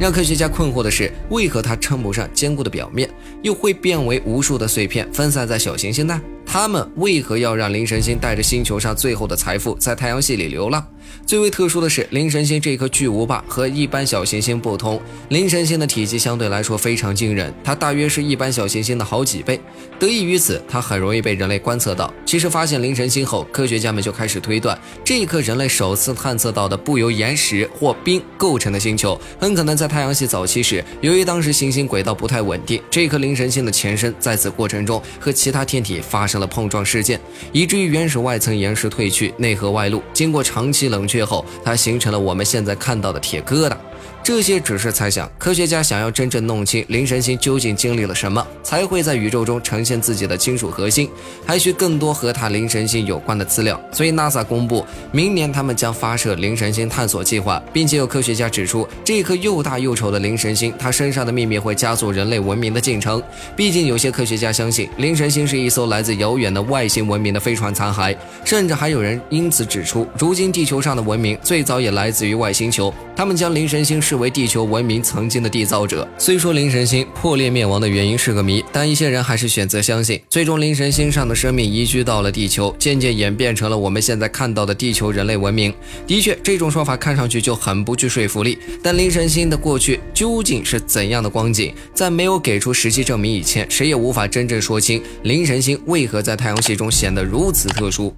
让科学家困惑的是，为何它称不上坚固的表面，又会变为无数的碎片分散在小行星呢？他们为何要让灵神星带着星球上最后的财富在太阳系里流浪？最为特殊的是，灵神星这颗巨无霸和一般小行星不同，灵神星的体积相对来说非常惊人，它大约是一般小行星的好几倍。得益于此，它很容易被人类观测到。其实发现灵神星后，科学家们就开始推断，这一颗人类首次探测到的不由岩石或冰构成的星球，很可能在太阳系早期时，由于当时行星轨道不太稳定，这颗灵神星的前身在此过程中和其他天体发生。了碰撞事件，以至于原始外层岩石褪去，内核外露。经过长期冷却后，它形成了我们现在看到的铁疙瘩。这些只是猜想，科学家想要真正弄清灵神星究竟经历了什么，才会在宇宙中呈现自己的金属核心，还需更多和它灵神星有关的资料。所以，NASA 公布明年他们将发射灵神星探索计划，并且有科学家指出，这颗又大又丑的灵神星，它身上的秘密会加速人类文明的进程。毕竟，有些科学家相信灵神星是一艘来自遥远的外星文明的飞船残骸，甚至还有人因此指出，如今地球上的文明最早也来自于外星球。他们将灵神星视为地球文明曾经的缔造者。虽说灵神星破裂灭亡的原因是个谜，但一些人还是选择相信，最终灵神星上的生命移居到了地球，渐渐演变成了我们现在看到的地球人类文明。的确，这种说法看上去就很不具说服力。但灵神星的过去究竟是怎样的光景，在没有给出实际证明以前，谁也无法真正说清灵神星为何在太阳系中显得如此特殊。